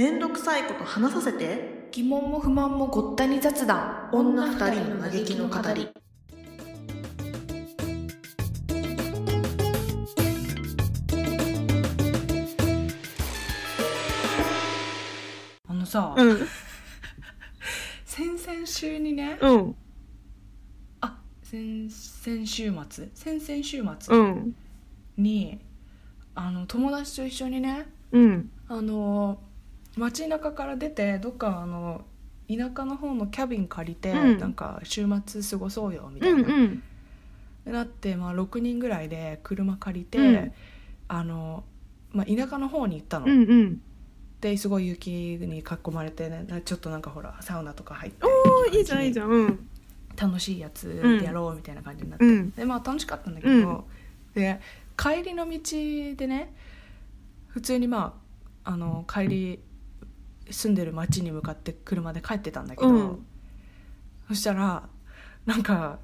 めんどくさいこと話させて。疑問も不満もごったに雑談。女二人の嘆きの語り。あのさ、うん。先々週にねうん。あ先々週末？先々週末うん。に、あの友達と一緒にねうん。あの街中から出てどっかあの田舎の方のキャビン借りて、うん。なんか週末過ごそうよみたういな、んうん。なって、まあ、6人ぐらいで車借りて、うん。あのまあ、田舎の方に行ったの、うんうん。ですごい雪に囲まれてねちょっとなんかほらサウナとか入っておーいいじゃんいいじゃんうん。楽しいやつでやろうみたいな感じになって、うん。でまあ楽しかったんだけど、うん。で帰りの道でね普通にまああの帰り住んでる町に向かって車で帰ってたんだけど、うん。そしたらなんか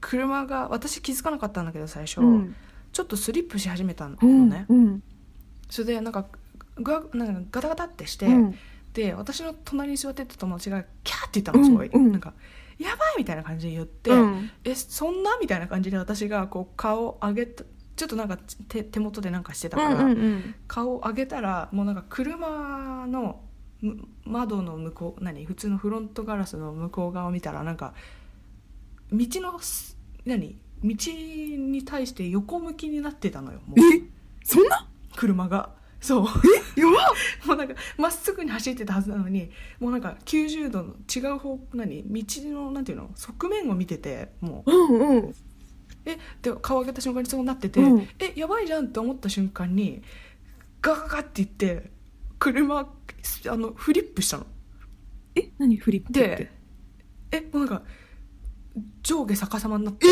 車が私気づかなかったんだけど最初、うん。ちょっとスリップし始めたのうんね、うん。それでなんかぐわなんかガタガタってして、うん。で私の隣に座ってた友達がキャーって言ったのすごい、うんうん。なんか「やばい!」みたいな感じで言って「うん。えそんな?」みたいな感じで私がこう顔を上げたちょっとなんか手手元でなんかしてたから、うんうん顔を上げたらもうなんか車のむ窓の向こう何普通のフロントガラスの向こう側を見たらなんか道のす何道に対して横向きになってたのよもう。え？そんな？車が。そう。やば もうなんかまっすぐに走ってたはずなのにもうなんか90度の違う方何道のなんていうの側面を見ててもう。うんうん。え？で顔上げた瞬間にそうなってて、うん。え？やばいじゃんって思った瞬間にガガガって言って車あのフリップしたの。え何フリップって？でえもうなんか上下逆さまになって。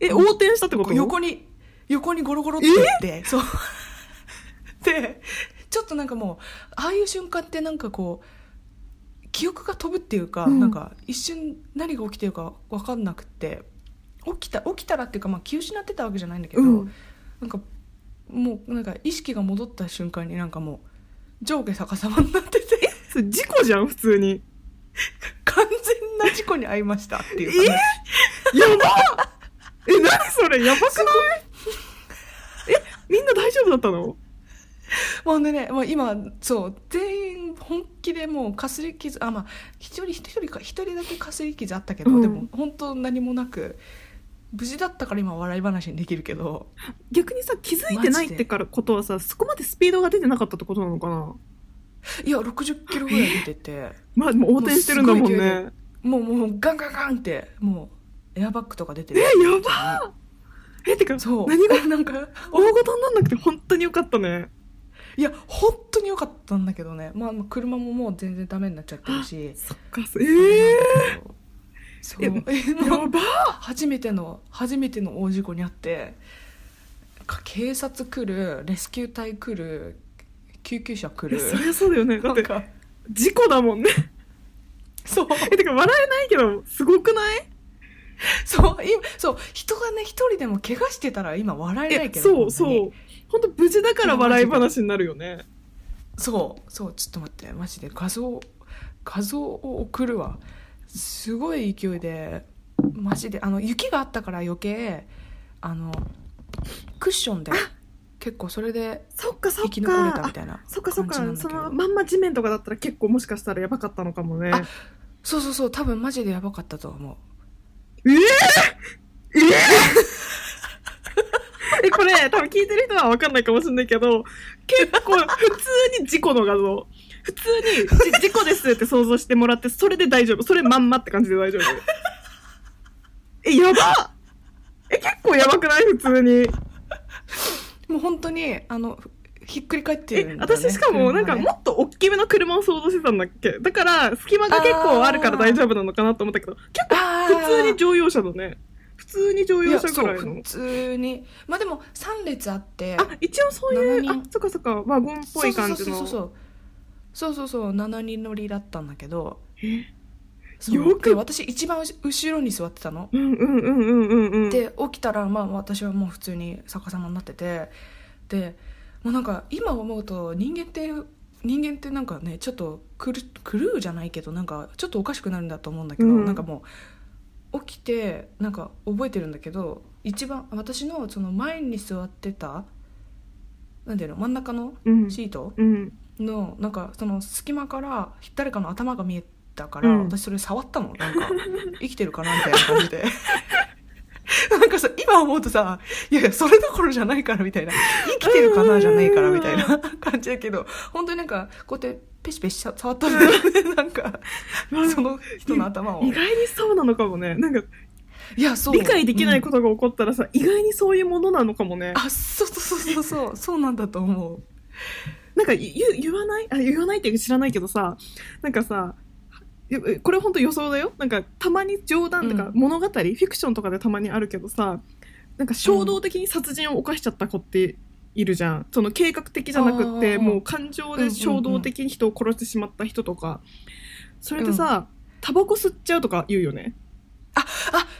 え？横転したってこと？横に横にゴロゴロっていってそう。でちょっとなんかもうああいう瞬間ってなんかこう記憶が飛ぶっていうか、うん。なんか一瞬何が起きてるか分かんなくって起きた起きたらっていうか、まあ、気失ってたわけじゃないんだけど、うん。なんかもうなんか意識が戻った瞬間になんかもう上下逆さまになってて。事故じゃん普通に。完全な事故に遭いましたっていう。話やばえ何それ？やばくない？え？みんな大丈夫だったの？もうね、まあ、今そう全員本気でもうかすり傷あまあ一人一人か一人だけかすり傷あったけど、うん。でも本当何もなく無事だったから今笑い話にできるけど。逆にさ気づいてないってからことはさそこまでスピードが出てなかったってことなのかな？いや60キロぐらい出てて。まあでも横転してるんだもんね。もうもうガンガンガンってもうエアバッグとか出てるえやばえてかそう。何が？なんか 大ごとになんなくて本当によかったね。いや本当に良かったんだけどね、まあ、まあ車ももう全然ダメになっちゃってるし。そっかええそう。やば。初めての初めての大事故にあってか警察来るレスキュー隊来る救急車来る。そりゃそうだよね。だって事故だもんね。そう。えてか笑えないけどすごくない？そう今そう人がね一人でも怪我してたら今笑えないえけどそうそう。本当無事だから笑い話になるよね。そうそうちょっと待ってマジで画像画像を送るわすごい勢いでマジであの雪があったから余計あのクッションで結構それでそっかそっ生き残れたかみたいなあそっかそっか。そのまんま地面とかだったら結構もしかしたらやばかったのかもね。あそうそうそう。多分マジでやばかったと思う。ええ えええこれ多分聞いてる人は分かんないかもしれないけど結構普通に事故の画像普通にじ事故ですって想像してもらってそれで大丈夫。それまんまって感じで大丈夫。えやばえ結構やばくない？普通に。もう本当にあのひっくり返ってえるんだ、ね、私しかもなんかもっと大きめの車を想像してたんだっけ？だから隙間が結構あるから大丈夫なのかなと思ったけど結構普通に乗用車だね。普通に乗用車ぐらいの。普通に。まあでも3列あってあ一応そういう7あ人そっかそっか。ワゴンっぽい感じの。そうそうそうそうそうそうそう7人乗りだったんだけど。え？そうよく。で私一番後ろに座ってたの、うんうんうんうんうんうん。で起きたらまあ私はもう普通に逆さまになってて。でもうなんか今思うと人間って人間ってなんかねちょっと狂狂うじゃないけどなんかちょっとおかしくなるんだと思うんだけど、うん。なんかもう起きてなんか覚えてるんだけど一番私のその前に座ってたなんていうの真ん中のうん。シートうんのなんかその隙間から誰かの頭が見えたから、うん。私それ触ったの？なんか 生きてるかな？みたいな感じで。なんかさ今思うとさいやいやそれどころじゃないからみたいな。生きてるかな？じゃないからみたいな感じだけど本当になんかこうやってペシペシ触ったんだよねなんかその人の頭を。意外にそうなのかもね。なんかいやそう。理解できないうんことが起こったらさ、意外にそういうものなのかもね。あそうそうそうそうそうそうなんだと思うなんか言う言わない？あ言わないって知らないけどさなんかさこれ本当予想だよ？なんかたまに冗談とかうん。物語、フィクションとかでたまにあるけどさなんか衝動的に殺人を犯しちゃった子っているじゃん。その計画的じゃなくってもう感情で衝動的に人を殺してしまった人とか。それでさ、タバコ吸っちゃうとか言うよね。あ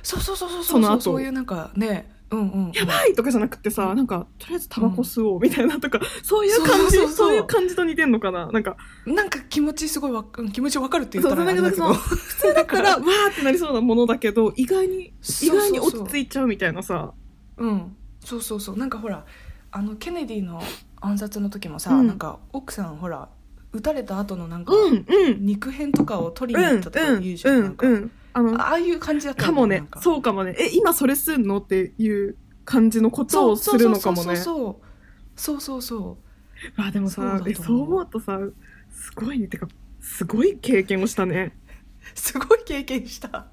そうそうそうそう。その後。そうそういうなんかねうんうん、うん、やばいとかじゃなくてさなんかとりあえずタバコ吸おうみたいなとか、そういう感じそう。いう感じと似てんのかな？なんか。なんか気持ちすごいわうん気持ちわかるって言ったら 普通だったらわーってなりそうなものだけど意外に意外に落ち着いちゃうみたいなさ。うん。そうそうそう。なんかほらあのケネディの暗殺の時もさ、うん。なんか奥さんほら撃たれた後のなんか、うんうん。肉片とかを取りにうん行ったとか言うじゃん,、うなんうん。あのああいう感じだったかもね。そうかもね。え今それすんのっていう感じのことをするのかもね。そうそうそうそうそう。まあでもそうそう思うとさすごいね。てかすごい経験をしたね。すごい経験した。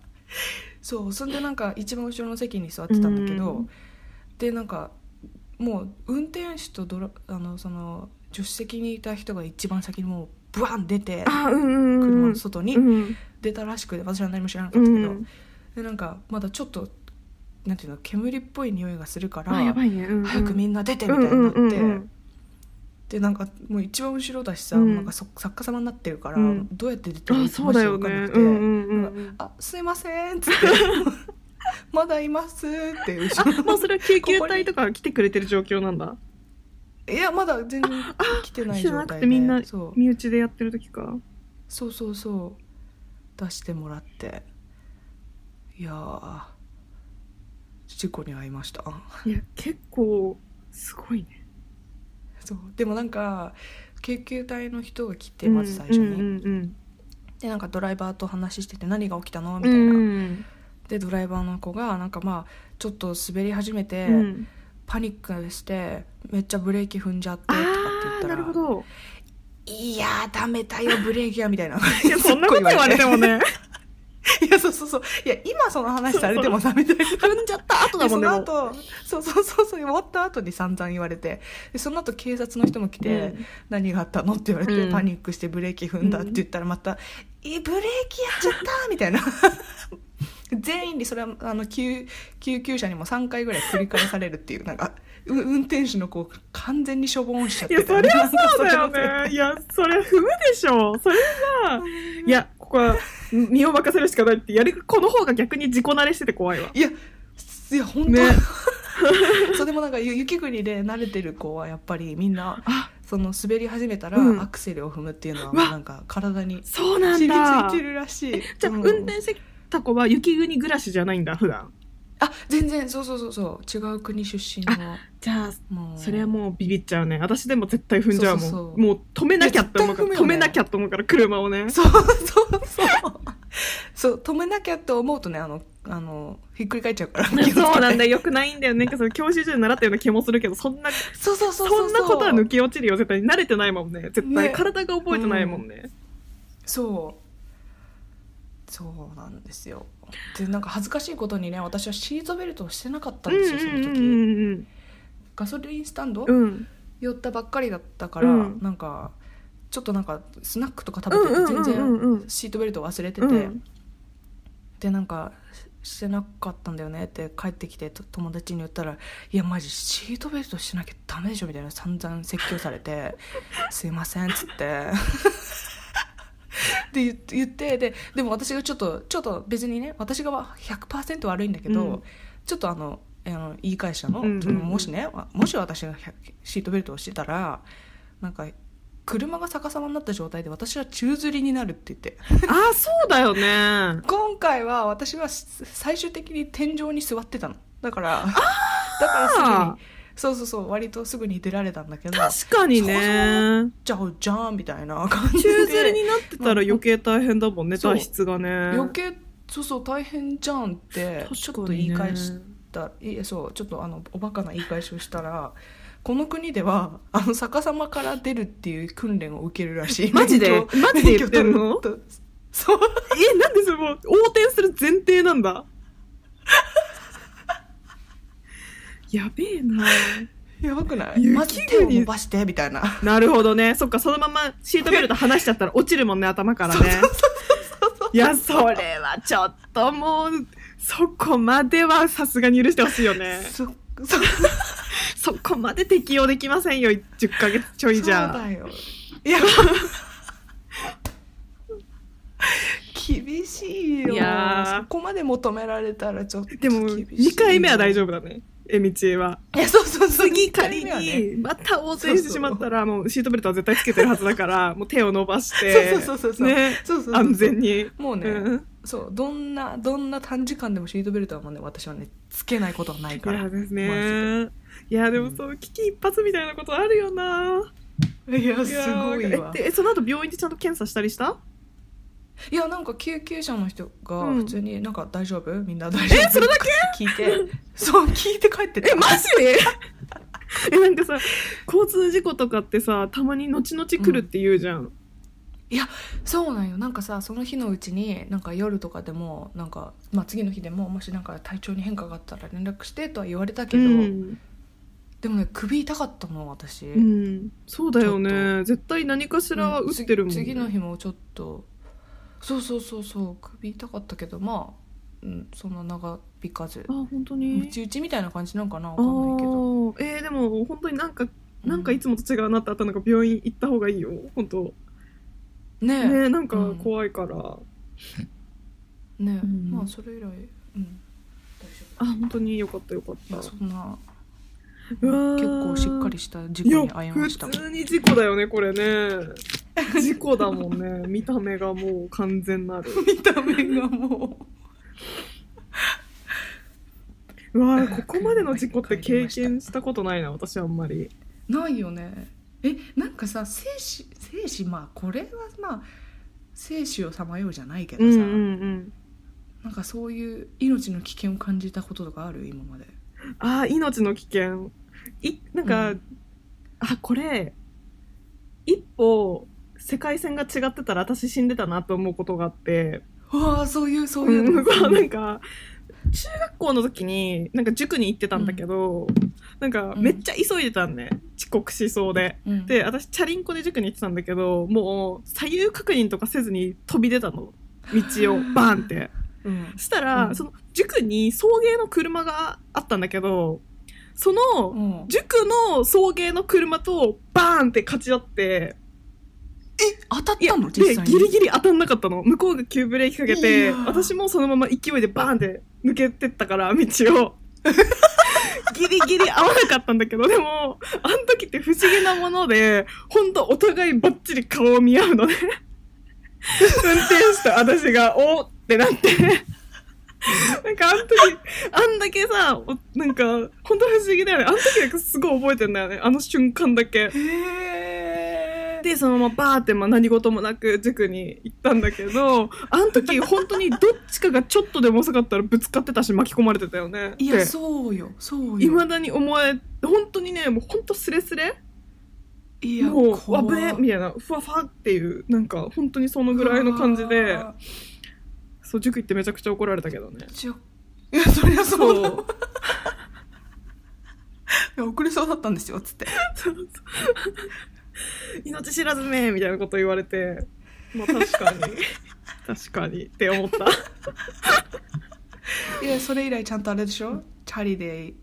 そうそんでなんか一番後ろの席に座ってたんだけど、うん。でなんかもう運転手とドラあのその助手席にいた人が一番先にもうブワン出て車んの外にうん。出たらしくて私は何も知らなかうったけど、んでなんかまだちょっとなんていうの煙っぽい匂いがするからね。うんうん。早くみんな出てみうたいになって、でなんかもう一番後ろだしさ、うん。なんかそ作家様になってるから、うん。どうやって出ていいあか分かんなくてうんうんうん。すいません」っつって「まだいます」って後ろあもうそれは救急隊とか来てくれてる状況なんだいやまだ全然来てない状態で。てみんなそう。身内でやってる時か。そうそうそう。出してもらって。いやー。事故に遭いました。いや結構すごいね。そう。でもなんか救急隊の人が来てまず最初に、うんうんでなんかドライバーと話してて何が起きたの？みうんたいな、うん。でドライバーの子がなんかまあちょっと滑り始めて、うんパニックしてめっちゃブレーキ踏んじゃってとかって言ったらるほどいやーダメだよブレーキはみたいな。い やそんなこと言われてもね。いやそうそうそう。いや今その話されてもさみたいな踏んじゃった後だもんね もう。の後そうそうそうそう終わった後に散々言われて。でその後警察の人も来て、うん何があったの？って言われて、うん。パニックしてブレーキ踏んだって言ったらまた「えブレーキやっちゃった」みたいな全員にそれはあの救救急車にも3回ぐらい繰り返されるっていうなんかう運転手の子完全にしょぼんしちゃっていやそりゃそうだよね。いやそれ踏むでしょ。それさ いやここは身を任せるしかないってやるこの方が逆に自己慣れしてて怖いわ。いやいや本当、ね。そうでもなんかゆ雪国で慣れてる子はやっぱりみんなあその滑り始めたらうん。アクセルを踏むっていうのはなんか体にそうなん染みだついてるらしい。じゃあ、うん。運転してた子は雪国暮らしじゃないんだ普段。あ全然そうそうそうそう。違う国出身の。じゃあもう。それはもうビビっちゃうね。私でも絶対踏んじゃうもん。もう止めなきゃって思うから、ね。止めなきゃって思うから車をね。そうそうそう。そう止めなきゃって思うとねあのあのひっくり返っちゃうから。そうなんだよ。よくないんだよね。その教習所で習ったような気もするけどそんなそうそうそうそんなことは抜きけ落ちるよ。絶対慣れてないもんね。絶対、ね。体が覚えてないもんね、そうそうなんですよ。でなんか恥ずかしいことにね私はシートベルトをしてなかったんうんですよその時、うんガソリンスタンド、寄ったばっかりだったから、うん。なんかちょっとなんかスナックとか食べてて全然シートベルト忘れてて、うん。でなんかししてなかったんだよねって帰ってきてと友達に言ったら「いやマジシートベルトしなきゃダメでしょ」みたいな散々説教されて「すいません」っつって。で言って言ってででも私がちょっとちょっと別にね私が100%悪いんだけど、うん。ちょっとあのあの言い返したの,、うんうんもしねもし私が100シートベルトをしてたらなんか車が逆さまになった状態で私は宙吊りになるって言って。ああそうだよね。今回は私は最終的に天井に座ってたの。だからだからすぐにそうそうそう割とすぐに出られたんだけど。確かにね。じゃあじゃんみたいな感じ宙で吊りになってたら余計大変だもんねそう。脱出がね。余計そうそう大変じゃんってちょっと言い返しねたいえそうちょっとあのおバカな言い返しをしたらこの国ではあの逆さまから出るっていう訓練を受けるらしい。マジで？マジで言ってるとそう。えなんでそれもう横転する前提なんだ？やべえな。やばくない？雪まず手を伸ばしてみたいな。なるほどね。そっかそのままシートベルト離しちゃったら落ちるもんね頭からね。いやそれはちょっともうそこまではさすがに許してほしいよね。そそそこまで適用できませんよ。10ヶ月ちょいじゃ。そうだよ。いや。厳しいよ。いやー。そこまで求められたらちょっとでも厳しい。2回目は大丈夫夫だねえみちえは。いやそうそうそう。次仮に。また横転してしまったらもうシートベルトは絶対つけてるはずだから もう手を伸ばしてそうそうそうそうねそうそうそう安全に。もうね、うん。そうどんなどんな短時間でもシートベルトはもうね私はねつけないことはないいから。やですマねいやでもそう危機一髪みたいなことあるよな。いやすごいわ。えその後病院でちゃんと検査したりした？いやなんか救急車の人がうん。普通になんか大丈夫？みんな大丈夫？えそれだけ？聞いて。そう聞いて帰ってた。えマジで？えなんかさ交通事故とかってさたまに後々来るって言うじゃん、そうなんよ。なんかさその日のうちになんか夜とかでもなんか、まあ、次の日でももしなんか体調に変化があったら連絡してとは言われたけど、うん。でもね首痛かったの私、うん、そうだよね。絶対何かしらは打ってるもん、次次の日もちょっとそうそうそうそう。首痛かったけどまあ、うん、そんな長引かず。あ本当うにちうちみたいな感じなんかなわあかんないけど。ー。えー、でも本当になんかなんかいつもと違うなってあったのが病院行った方がいいよ。本当。ねえ。ねなんか怖いから、ねえ、うん。まあそれ以来うん。大丈あ本当によかったよかった。そんな結構しっかりした事故に遭いました。普通に事故だよねこれね 事故だもんね。見た目がもう完全なる。見た目がもう。わーここまでの事故って経験したことないな私あんまり。うないよね。えなんかさ生死生死まあこれはまあ生死をさまようじゃないけどさ、うんうんうん。なんかそういう命の危険を感じたこととかある？今まで。あー命の危険。いなんか、うん。あこれ一歩世界線が違ってたら私死んでたなと思うことがあって。わあそういうそういうの、うなんか中学校の時になんか塾に行ってたんだけど、なんかめっちゃ急いでたんね遅刻しそうで。うん、で私チャリンコで塾に行ってたんだけどもう左右確認とかせずに飛び出たの。道を バーンって。うん。そしたら、うん。その塾に送迎の車があったんだけどその、うん。塾の送迎の車とバーンって勝ち合って当たったの？で実際に？ギリギリ当たんなかったの。向こうが急ブレーキかけいて私もそのまま勢いでバーンって抜けてったから道を。ギリギリ合わなかったんだけどでもあの時って不思議なもので本当お互いバッチリ顔を見合うのね運転手と私がおーってなって。なんかあの時あんだけさおなんか本当不思議だよね。あの時だけすごい覚えてんだよね。あの瞬間だけ。へえでそのままバーってまあ何事もなく塾に行ったんだけど あの時本当にどっちかがちょっとでも遅かったらぶつかってたし巻き込まれてたよね。いやそうよ。そうよ。いまだに思え本当にねもう本当スレスレいやもう怖危ねみたいなふわふわっていうなんか本当にそのぐらいの感じでそう塾行ってめちゃくちゃ怒られたけどね。いやそりゃそうだ。遅れそうだったんですよつって 命知らずめみたいなこと言われて。まあ確かに。確かにって思った。いやそれ以来ちゃんとあれでしょ？チャリで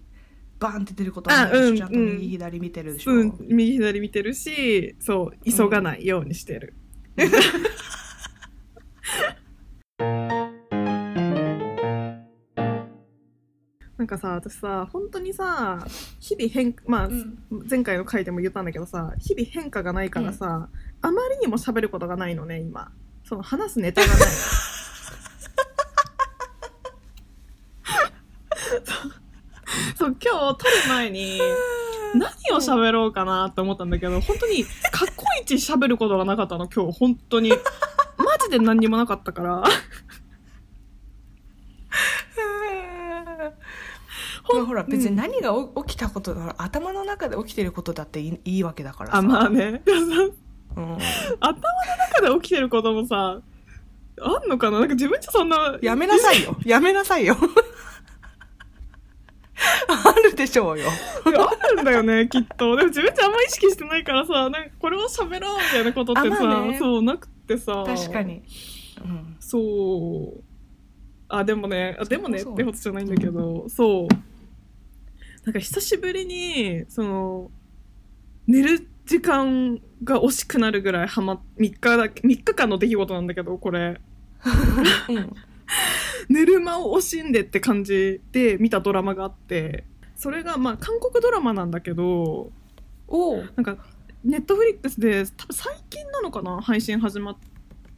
バーンって出ることはないでしょ、あうんちゃん。と右左見てるでしょ、うん、右左見てるしそう急がないようにしてる、ななんかさ私さ本当にさ日々変まあ、前回の回でも言ったんだけどさ日々変化がないからさ、あまりにも喋ることがないのね今。その話すネタがない。そう今日撮る前に何を喋ろうかなって思ったんだけど本当に過去一喋ることがなかったの今日。本当に。マジで何にもなかったからまあほら別に何がお起きたことだ頭の中で起きてることだっていいいいわけだからさ。あまあね。うん。頭の中で起きてることもさあんのかな？なんか自分じゃそんなやめなさいよ。やめなさいよ。あるでしょうよ。あるんだよねきっと。でも自分じゃあんま意識してないからさなんかこれを喋ろうみたいなことってさ、ね。そうなくってさ。確かに、うん、そう。あでもねあでもねってことじゃないんだけどそうなんか久しぶりにその寝る時間が惜しくなるぐらいはま3日だけ3日間の出来事なんだけどこれ。うん。寝る間を惜しんでって感じで見たドラマがあってそれがまあ韓国ドラマなんだけどおう。なんかネットフリックスで多分最近なのかな？配信始まっ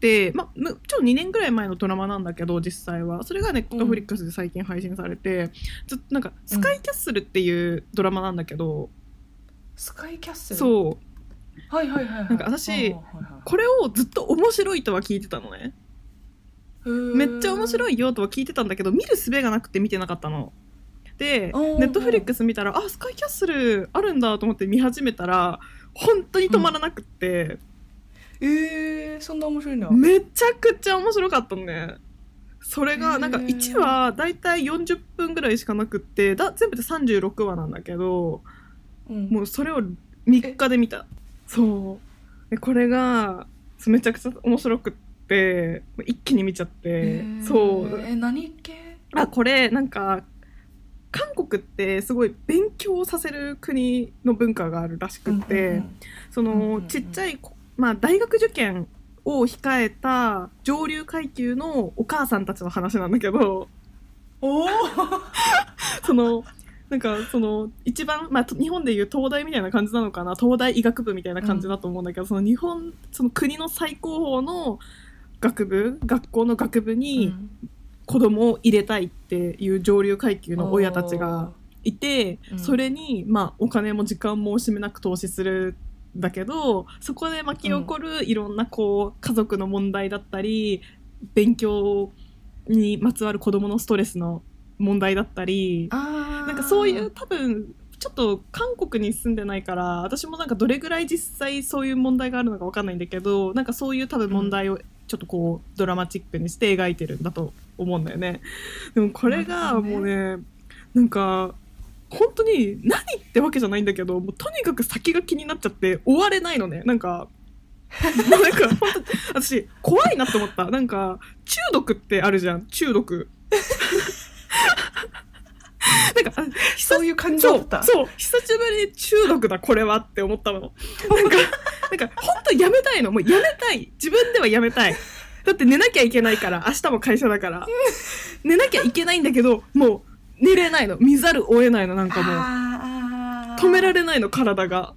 てまちょっと2年ぐらい前のドラマなんだけど実際は。それがネットフリックスで最近配信されて、ずっとなんか「スカイキャッスル」っていうドラマなんだけど、スカイキャッスル？そう。はいはいはいはい。なんか私これをずっと面白いとは聞いてたのね。めっちゃ面白いいよとは聞いてたんだけど見る術がなくて見てなかったの。でネットフリックス見たらあスカイキャッスルあるんだと思って見始めたら本当に止まらなくって、えー、そんな面白いのめちゃくちゃ面白かったのね。それがなんかへー1話だいたい40分ぐらいしかなくってだ全部で36話なんだけどうん。もうそれを3日で見た。そう。でこれがめちゃくちゃ面白くって一気に見ちゃって。えー。そう。え何系？あこれなんか韓国ってすごい勉強させる国の文化があるらしくって、うんうんその、うんうんうんちっちゃい子、まあ、大学受験を控えた上流階級のお母さんたちの話なんだけど。おお そのなんかその一番、まあ、と日本でいう東大みたいな感じなのかな？東大医学部みたいな感じだと思うんだけど、その日本その国の最高峰の学部学校の学部に子供を入れたいっていう上流階級の親たちがいて、うん。それに、まあ、お金も時間も惜しみなく投資するんだけどそこで巻き起こるいろんなこう家族の問題だったり勉強にまつわる子供のストレスの問題だったりなんかそういう多分ちょっと韓国に住んでないから私もなんかどれぐらい実際そういう問題があるのか分かんないんだけどなんかそういう多分問題をちょっとこうドラマチックにして描いてるんだと思うんだよね。でもこれがもうねなんか本当に何ってわけじゃないんだけどもうとにかく先が気になっちゃって終われないのね。なんか。なんか本当私怖いなって思った。なんか中毒ってあるじゃん。中毒。なんかそういう感情だった。そう久しぶりに中毒だこれはって思ったの。なんかなんか本当やめたいの。もうやめたい。自分ではやめたい。だって寝なきゃいけないから。明日も会社だから。寝なきゃいけないんだけどもう寝れないの。見ざるを得ないのなんかもう。止められないの体が。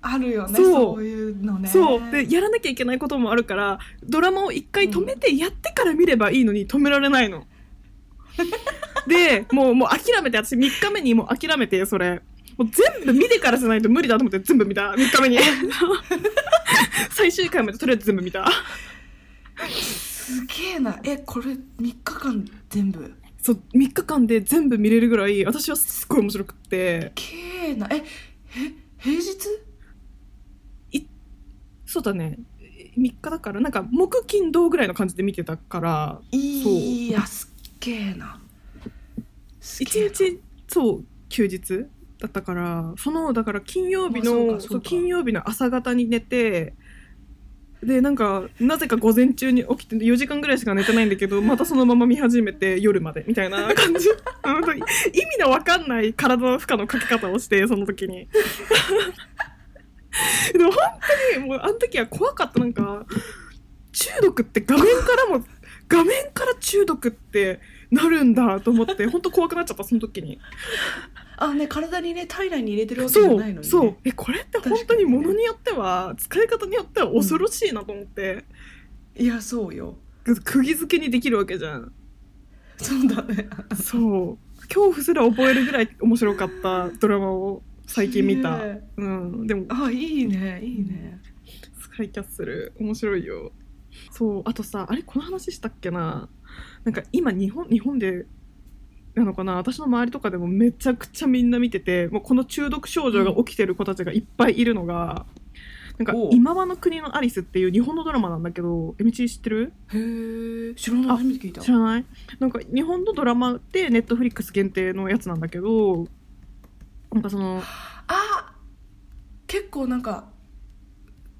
あるよねそう。そういうのね。そう。でやらなきゃいけないこともあるからドラマを一回止めてやってから見ればいいのに止められないの。でもうもう諦めて私3日目にもう諦めてそれ。もう全部見てからじゃないと無理だと思って全部見た。3日目に。最終回までとりあえず全部見た。すげえな。えこれ3日間全部？そう3日間で全部見れるぐらい私はすっごい面白くって。けえなえへ平日？そうだね。3日だからなんか木金土ぐらいの感じで見てたから。いやすっげえな。すげえ1日そう休日だったから。そのだから金曜日の金曜日の朝方に寝てでなんかなぜか午前中に起きて4時間ぐらいしか寝てないんだけどまたそのまま見始めて夜までみたいな感じ。意味のわかんない体の負荷のかけ方をしてその時に。でも本当にもうあの時は怖かった。なんか中毒って画面からも画面から中毒ってなるんだと思って本当怖くなっちゃったその時に。あね体にね体内に入れてるわけじゃないのに、ね、そうえこれって本当にものによっては使い方によっては恐ろしいなと思って、いやそうよ。く釘付けにできるわけじゃん。そうだね。そう。恐怖すら覚えるぐらい面白かったドラマを最近見た。うん。でもあいいねいいね。スカイキャッスル面白いよ。そう。あとさあれこの話したっけな。なんか今日本日本でなのかな。私の周りとかでもめちゃくちゃみんな見ててもうこの中毒症状が起きてる子たちがいっぱいいるのが、なんかおう。今はの国のアリスっていう日本のドラマなんだけどえみち知ってる？へえ知らない。あ初めて聞いた。知らない？なんか日本のドラマでネットフリックス限定のやつなんだけどなんかそのあ結構なんか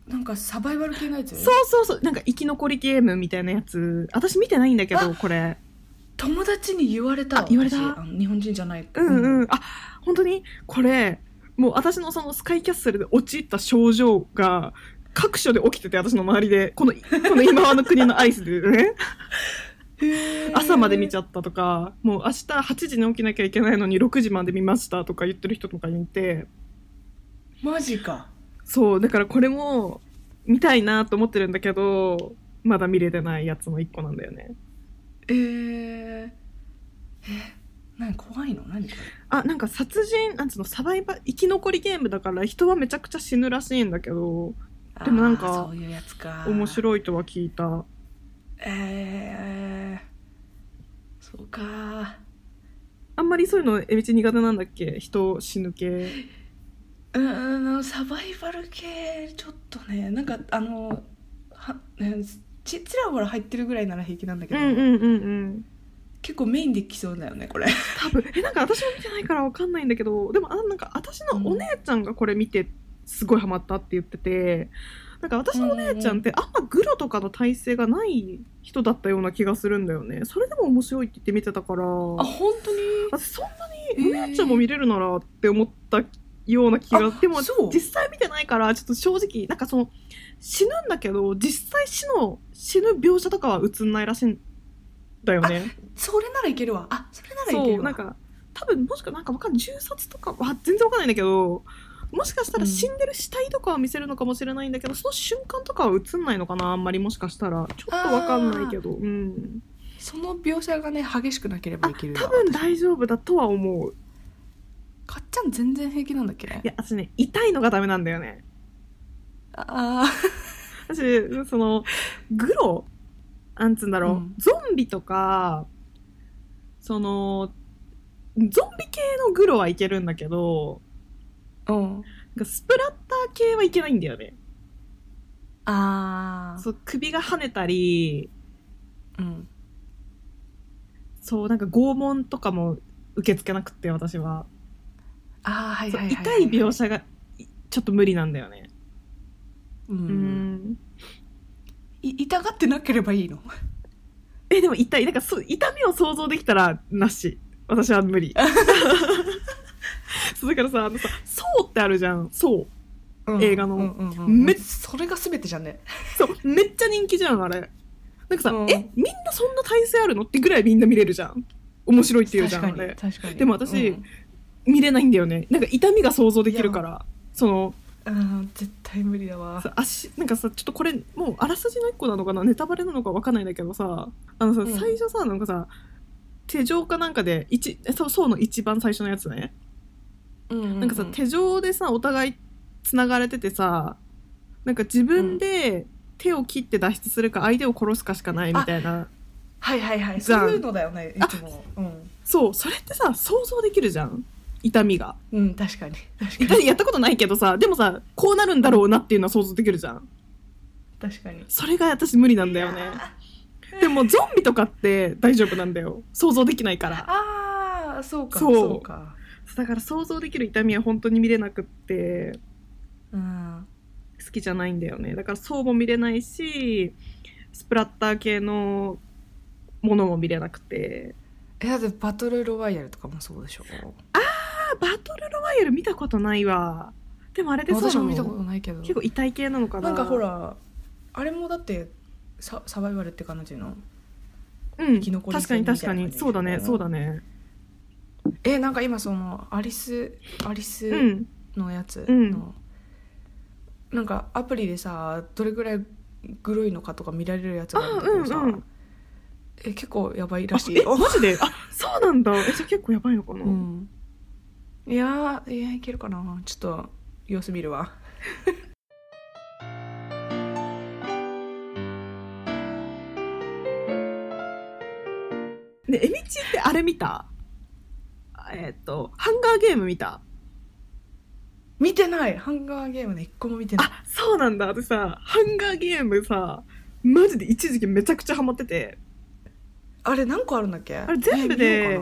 なんかサバイバル系のやつ？そうそうそう。なんか生き残りゲームみたいなやつ。私見てないんだけどあこれ友達に言われたあ言われた？日本人じゃない。うんうん、あ本当にこれもう私のそのスカイキャッスルで陥った症状が各所で起きてて私の周りでこのこの今はの国のアイスでね。朝まで見ちゃゃったとかもう明日8時に起きなきゃいけないのに6時まで見ましたとか言ってる人とかいて。マジか。そうだからこれも見たいなと思ってるんだけどまだ見れてないやつの一個なんだよねえー、え何怖いの？何あなんか殺人なんつうの？サバイバ生き残りゲームだから人はめちゃくちゃ死ぬらしいんだけど。でもなんかそういうやつか。面い白いとは聞いた。えー、そうか。あんまりそういうのえみち苦手なんだっけ？人死ぬ系。うーんサバイバル系ちょっとねなんかあのは、ね、ちちらほら入ってるぐらいなら平気なんだけど、うんうんうんうん。結構メインできそうだよねこれ。多分。えなんか私も見てないからわかんないんだけどでもあなんか私のお姉ちゃんがこれ見てすごいハマったって言っててなんか私のお姉ちゃんってあんまグロとかの体勢がない人だったような気がするんだよね。それでも面白いって言って見てたから。あ本当に？私そんなにお姉ちゃんも見れるならって思ったような気が、あでも実際見てないからちょっと正直なんかその死ぬんだけど実際死の死ぬ描写とかは映んないらしいんだよね。それならいけるわ。あそれならいけるわ。なんか多分もしかなんかわかんない銃殺とかは全然わかんないんだけどもしかしたら死んでる死体とかは見せるのかもしれないんだけど、その瞬間とかは映んないのかなあんまりもしかしたら。ちょっとわかんないけどうん。その描写がね激しくなければあいけるわ多分大丈夫だとは思うかっちゃん全然平気なんだっけいや私ね痛いのがダメなんだよね。あ私そのグロなんつうんだろう、うん。ゾンビとかそのゾンビ系のグロはいけるんだけどあうん。なんかスプラッター系はいけないんだよね。あそう首が跳ねたりうん。そうなんか拷問とかも受け付けなくって私は,、あーはいそうはいはい。痛い描写がいちょっと無理なんだよね。ううん。んい痛がってなければいいの？えでも痛い。なんかそう痛みを想像できたらなし。私は無理。そうだからさあのさ「そう」ってあるじゃん「そう」映画の。うんうんうんめそれが全てじゃんね。そう、めっちゃ人気じゃん、あれ。なんかさ、うん。え、みんなそんな体勢あるの？ってぐらいみんな見れるじゃん。面白いっていうじゃん、確かにあれ。確かに。でも私うん見れないんだよね。なんか痛みが想像できるから。その、うん絶対無理だわさ足、なんかさ、ちょっとこれ、もうあらすじの一個なのかな？ネタバレなのかわかんないんだけどさ、あのさ、うん最初さ、なんかさ、手錠かなんかで、一、そう、そうの一番最初のやつね。ななんかさ、手錠でさ、お互い繋がれててさ、なんか自分で手を切って脱出するか、相手を殺すかしかないみたいな。はいはいはいそういうのだよねいつもうんそう、それってさ、想像できるじゃん。痛みが。うん確かに確か痛にみやったことないけどさ、でもさ、こうなるんだろうなっていうのは想像できるじゃん。確かにそれが私無理なんだよね。でもゾンビとかって大丈夫なんだよ。想像できないから。ああそうかそうそうかだから想像できる痛みは本当に見れなくって、うん好きじゃないんだよね。だからそうも見れないし、スプラッター系のものも見れなくて。えだってバトルロワイヤルとかもそうでしょ？あ、バトルロワイヤル見たことないわ。でもあれでそう私も見たことないけど。結構痛い系なのかな。なんかほらあれもだってササバイバルって感じの？うん生き残り確かに戦みた確かにそうだねそうだね。えなんか今そのアリスアリスうん。のやつの、うん。なんかアプリでさどれぐらいグロいのかとか見られるやつがあるんだけどさ、うんえ結構やばいらしいえよマジで？あそうなんだ。えじゃあ結構やばいのかな、うんいやーいやいけるかな。ちょっと様子見るわ。ねえみちってあれ見た？えっ、とハンガーゲーム見た？見てない。ハンガーゲームね一個も見てない。あそうなんだ。私さハンガーゲームさマジで一時期めちゃくちゃハマってて。あれ何個あるんだっけ？あれ全部で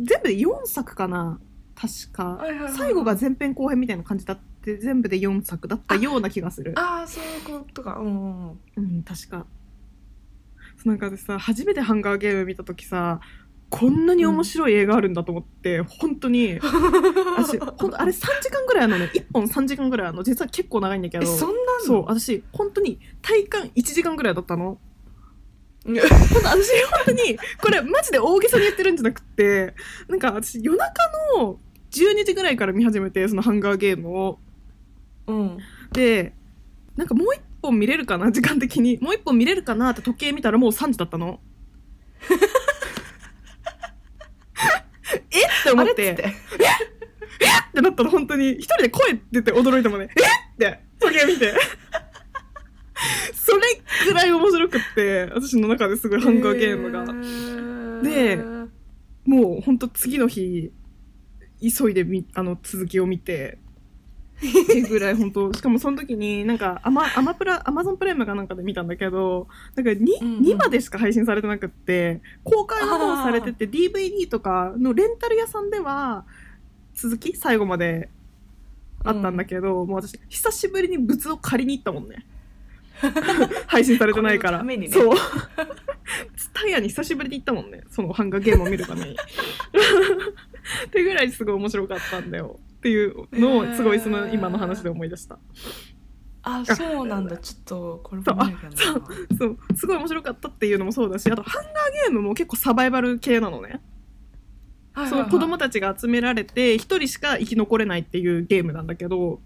全部で4作かな。確か、はいはいはい。最後が前編後編みたいな感じだって全部で4作だったような気がする。なああーそういうことか。うんうんうん。うん確か。なんか私さ初めてハンガーゲーム見た時さこんなに面白い映画あるんだと思って、本当に。私ほんとあれ3時間ぐらいあるのね。1本3時間ぐらいあるの。実は結構長いんだけど。えそんなんの？そう私本当に体感1時間ぐらいだったの。うん本当私 本当にこれマジで大げさに言ってるんじゃなくてなんか私夜中の12時ぐらいから見始めてそのハンガーゲームを。うん。でなんかもう一本見れるかな時間的に。もう一本見れるかなって時計見たらもう3時だったの。えって思っあれってつって。ってなったの本当に。一人で声出て驚いたもんね。えって時計見てそれくらい面白くって私の中ですごいハンガーゲームが、でもう本当次の日急いでみあの続きを見てっていうぐらい本当 しかもその時になんかアマアマプラアマゾンプライムかなんかで見たんだけどなんか 2,、うんうん。2までしか配信されてなくって公開はもうされてて DVD とかのレンタル屋さんでは続き最後まであったんだけど、もう私久しぶりに物を借りに行ったもんね 配信されてないから。ね。そう。ツタヤに久しぶりに行ったもんね。そのハンガーゲームを見るために。ってぐらいすごい面白かったんだよ。っていうのをすごいその今の話で思い出した。あそうなんだ。ちょっとこれもそう。そう。すごい面白かったっていうのもそうだしあとハンガーゲームも結構サバイバル系なのね。はいはいはい。その子供たちが集められて一人しか生き残れないっていうゲームなんだけど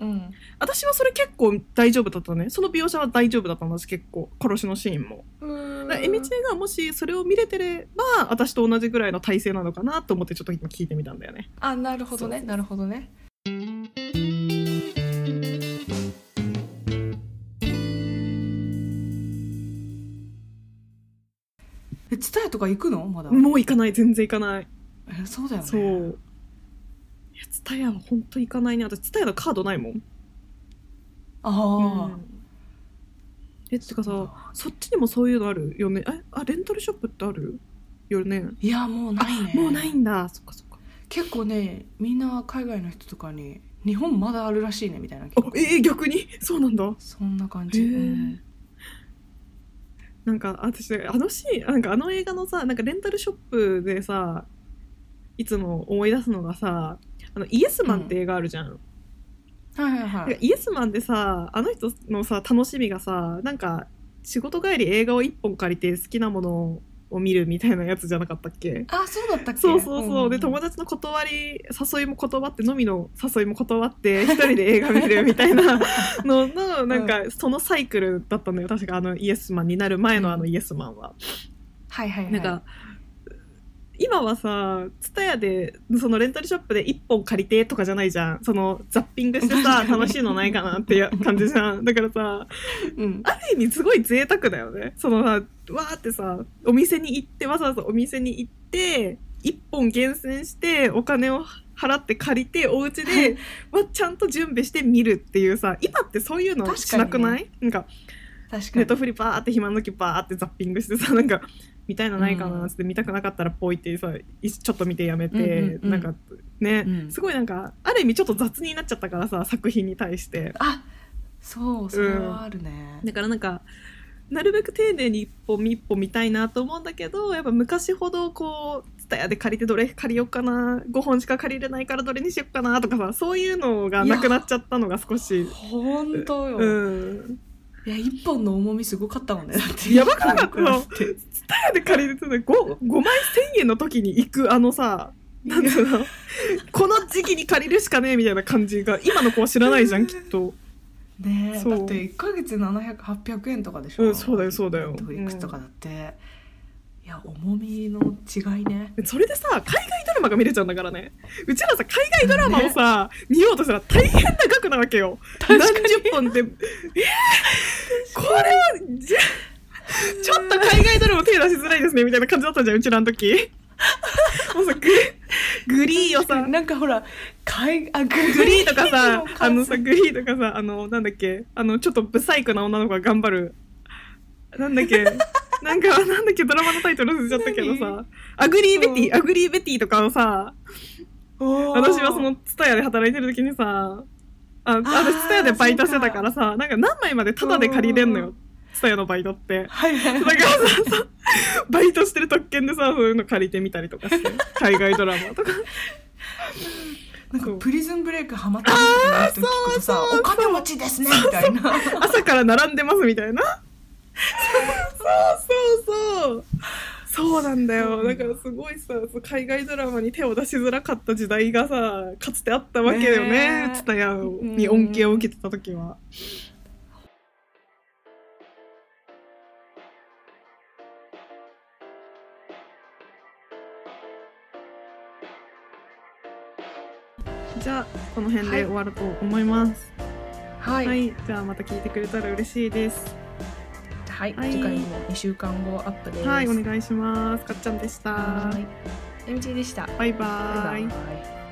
うん。私はそれ結構大丈夫だったね。その描写は大丈夫だったの私結構。殺しのシーンも。うーん。だからエミチェがもしそれを見れてれば私と同じぐらいの体制なのかなと思ってちょっと今聞いてみたんだよね。あなるほどね。なるほどね。えツタヤとか行くの？まだ。もう行かない。全然行かない。えそうだよね。そうツタヤは本当行かないね。私ツタヤのカードないもん。ああ、うん。えってかさそっちにもそういうのあるよね。えあレンタルショップってあるよね。いやもうないね。もうないんだ。そっかそっか。結構ねみんな海外の人とかに日本まだあるらしいねみたいなあえー、逆に？そうなんだ。そんな感じ、へー。うん。なんか私あのシーンなんかあの映画のさなんかレンタルショップでさいつも思い出すのがさあのイエスマンって映画あるじゃん、はいはいはい。イエスマンでさあの人のさ楽しみがさなんか仕事帰り映画を一本借りて好きなものを見るみたいなやつじゃなかったっけ？あそうだったっけ？そうそうそう、で友達達の断り誘いも断って飲みの誘いも断って一人で映画見るみたいな ののなんかそのサイクルだったのよ。確かあのイエスマンになる前のあのイエスマンは。はいはいはい。なんか今はさツタヤでそのレンタルショップで1本借りてとかじゃないじゃん。そのザッピングしてさ 楽しいのないかなっていう 感じじゃん。だからさうん。ある意味すごい贅沢だよね。そのさわーってさお店に行ってわざわざお店に行って1本厳選してお金を払って借りてお家でわちゃんと準備して見るっていうさ今ってそういうのしなくない、なんか確かに。ネットフリバーって暇の時バーってザッピングしてさなんか見たいのないかなっつって見たくなかったらポイってさいちょっと見てやめて、うんうんうん。なんかね、うん。すごいなんかある意味ちょっと雑になっちゃったからさ作品に対して。あそうそれはあるね、だからなんかなるべく丁寧に一本一本見たいなと思うんだけどやっぱ昔ほどこうツタヤで借りてどれ借りようかな5本しか借りれないからどれにしようかなとかさそういうのがなくなっちゃったのが少し。本当よ、うん。いや一本の重みすごかったもんねやばくなかった？タヤで借りるとね 5, 5枚1000円の時に行くあのさなんつうの？この時期に借りるしかねえみたいな感じが今の子は知らないじゃんきっと。ねえだって1ヶ月700800円とかでしょ、うんそうだよそうだよ。ネットフリックスとかだって、いや重みの違いね。それでさ海外ドラマが見れちゃうんだからね。うちらさ海外ドラマをさ、見ようとしたら大変な額なわけよ。何十本で。えー、これはじゃちょっと海外ドラマ手出しづらいですねみたいな感じだったじゃんうちらの時。もうさググリーをさ。なんかほら海あググリーとかさ あのさ、グリーとかさ、あの、なんだっけ、あの、ちょっとブサイクな女の子が頑張る。なんだっけ、なんか、なんだっけ、ドラマのタイトル忘れちゃったけどさ。何、アグリーベティ、うん。アグリーベティとかをさ、私はその、ツタヤで働いてる時にさ、あ、私ツタヤでバイトしてたからさ、なんか何枚までタダで借りれんのようん。ツタヤのバイトって。はいはいだからさ、さバイトしてる特権でさ、そういうの借りてみたりとかして、海外ドラマとか。なんかそうプリズンブレイクハマって人聞くとさそうそうお金持ちですねみたいな朝から並んでますみたいな。そうそうそう。そうなんだよ。だからすごいさ、そう海外ドラマに手を出しづらかった時代がさ、かつてあったわけよね。ツタヤに恩恵を受けてた時は。じゃあ、この辺で終わると思います。ははい、い、じゃあまた聞いてくれたら嬉しいです。はい。はい。次回も2週間後アップです。はい、お願いします。かっちゃんでした。はい。でした。バイバイ。バイバイ